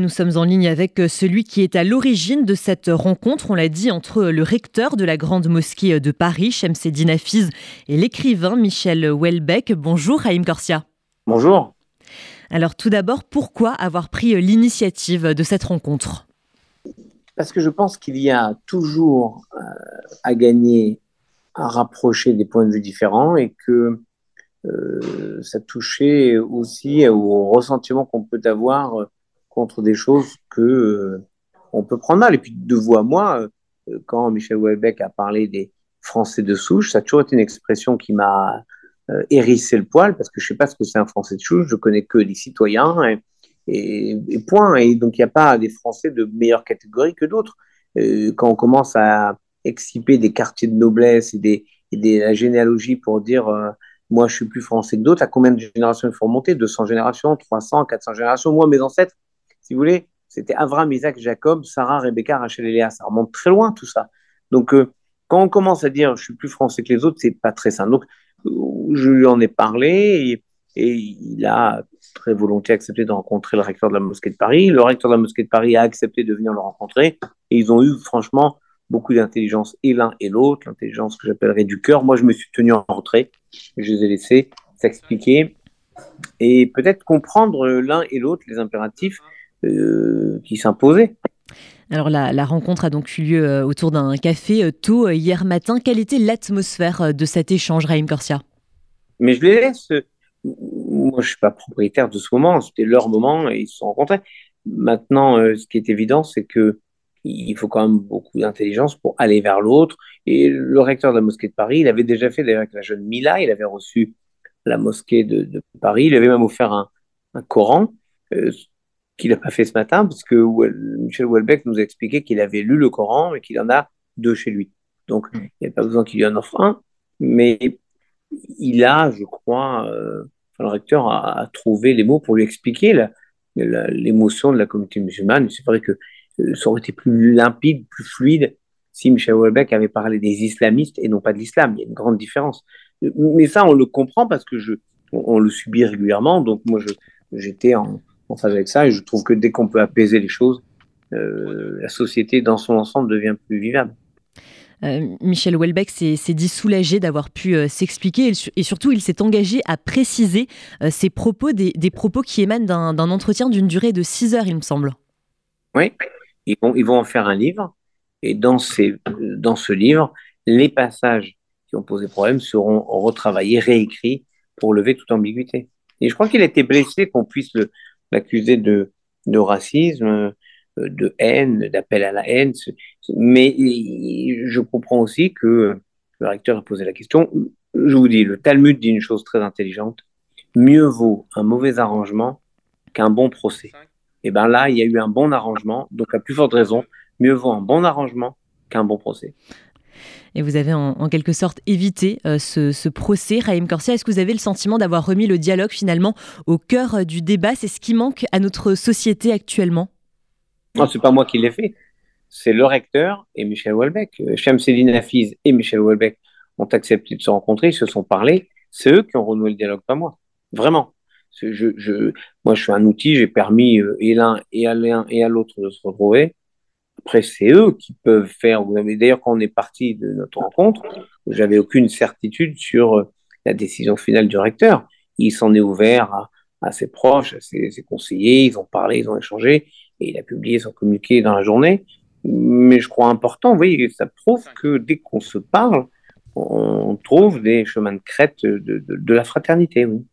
Nous sommes en ligne avec euh, celui qui est à l'origine de cette rencontre, on l'a dit, entre le recteur de la Grande Mosquée de Paris, Shemseddin Hafiz, et l'écrivain Michel Houellebecq. Bonjour Haïm Corsia. Bonjour. Alors tout d'abord, pourquoi avoir pris l'initiative de cette rencontre? Parce que je pense qu'il y a toujours euh, à gagner à rapprocher des points de vue différents et que euh, ça touchait aussi au ressentiment qu'on peut avoir contre des choses que euh, on peut prendre mal. Et puis de vous à moi, euh, quand Michel Houellebecq a parlé des Français de souche, ça a toujours été une expression qui m'a euh, hérissé le poil parce que je sais pas ce que c'est un Français de souche, je connais que les citoyens et, point. Et donc il n'y a pas des Français de meilleure catégorie que d'autres. quand on commence à exciper des quartiers de noblesse et, des, et des, la généalogie pour dire moi je suis plus français que d'autres, à combien de générations il faut remonter? 200 générations, 300, 400 générations? Moi, mes ancêtres, si vous voulez, c'était Avram, Isaac, Jacob, Sarah, Rebecca, Rachel et Léa. Ça remonte très loin tout ça. Donc, euh, quand on commence à dire je suis plus français que les autres, c'est pas très simple. Donc, je lui en ai parlé et, il a très volontiers accepté de rencontrer le recteur de la mosquée de Paris. Le recteur de la mosquée de Paris a accepté de venir le rencontrer et ils ont eu franchement beaucoup d'intelligence et l'un et l'autre, l'intelligence que j'appellerais du cœur. Moi, je me suis tenu en retrait, je les ai laissés s'expliquer et peut-être comprendre l'un et l'autre les impératifs euh, qui s'imposait. Alors la, rencontre a donc eu lieu euh, autour d'un café euh, tôt hier matin. Quelle était l'atmosphère de cet échange, Raïm Corsia? Mais je les laisse. Moi, je ne suis pas propriétaire de ce moment. C'était leur moment et ils se sont rencontrés. Maintenant, ce qui est évident, c'est que il faut quand même beaucoup d'intelligence pour aller vers l'autre. Et le recteur de la mosquée de Paris, il avait déjà fait d'ailleurs avec la jeune Mila, il avait reçu la mosquée de, Paris, il avait même offert un, un Coran qu'il n'a pas fait ce matin, parce que Michel Houellebecq nous a expliqué qu'il avait lu le Coran et qu'il en a deux chez lui. Donc, mm. il n'y a pas besoin qu'il y en offre un, mais il a, je crois, euh, le recteur a, trouvé les mots pour lui expliquer l'émotion de la communauté musulmane. C'est vrai que euh, ça aurait été plus limpide, plus fluide si Michel Houellebecq avait parlé des islamistes et non pas de l'islam. Il y a une grande différence. Mais ça, on le comprend parce que je, on, le subit régulièrement. Donc, moi, j'étais en, en phase avec ça. Et je trouve que dès qu'on peut apaiser les choses, euh, la société dans son ensemble devient plus vivable. Euh, Michel Houellebecq s'est dit soulagé d'avoir pu euh, s'expliquer et, surtout il s'est engagé à préciser ses propos, des, propos qui émanent d'un entretien d'une durée de 6 heures, il me semble. Oui, ils vont, ils vont en faire un livre et dans, ces, dans ce livre, les passages qui ont posé problème seront retravaillés, réécrits pour lever toute ambiguïté. Et je crois qu'il a été blessé qu'on puisse le, l'accuser de, racisme, euh, de haine, d'appel à la haine. Mais je comprends aussi que le recteur a posé la question. Je vous dis, le Talmud dit une chose très intelligente. Mieux vaut un mauvais arrangement qu'un bon procès. Et bien là, il y a eu un bon arrangement, donc à plus forte raison, mieux vaut un bon arrangement qu'un bon procès. Et vous avez en, quelque sorte évité euh, ce, procès. Raïm Corsia, est-ce que vous avez le sentiment d'avoir remis le dialogue finalement au cœur euh, du débat? C'est ce qui manque à notre société actuellement? Non, ce n'est pas moi qui l'ai fait. C'est le recteur et Michel Houellebecq. Céline euh, Hafiz et Michel Houellebecq ont accepté de se rencontrer, ils se sont parlé. C'est eux qui ont renoué le dialogue, pas moi. Vraiment. Moi, je suis un outil, j'ai permis et l'un et à l'un et à l'autre de se retrouver. Après, c'est eux qui peuvent faire. D'ailleurs, quand on est parti de notre rencontre, j'avais aucune certitude sur euh, la décision finale du recteur. Il s'en est ouvert à, ses proches, à ses, conseillers. Ils ont parlé, ils ont échangé, et il a publié son communiqué dans la journée. Mais je crois important, vous voyez, ça prouve que dès qu'on se parle, on trouve des chemins de crête de, de la fraternité. Oui.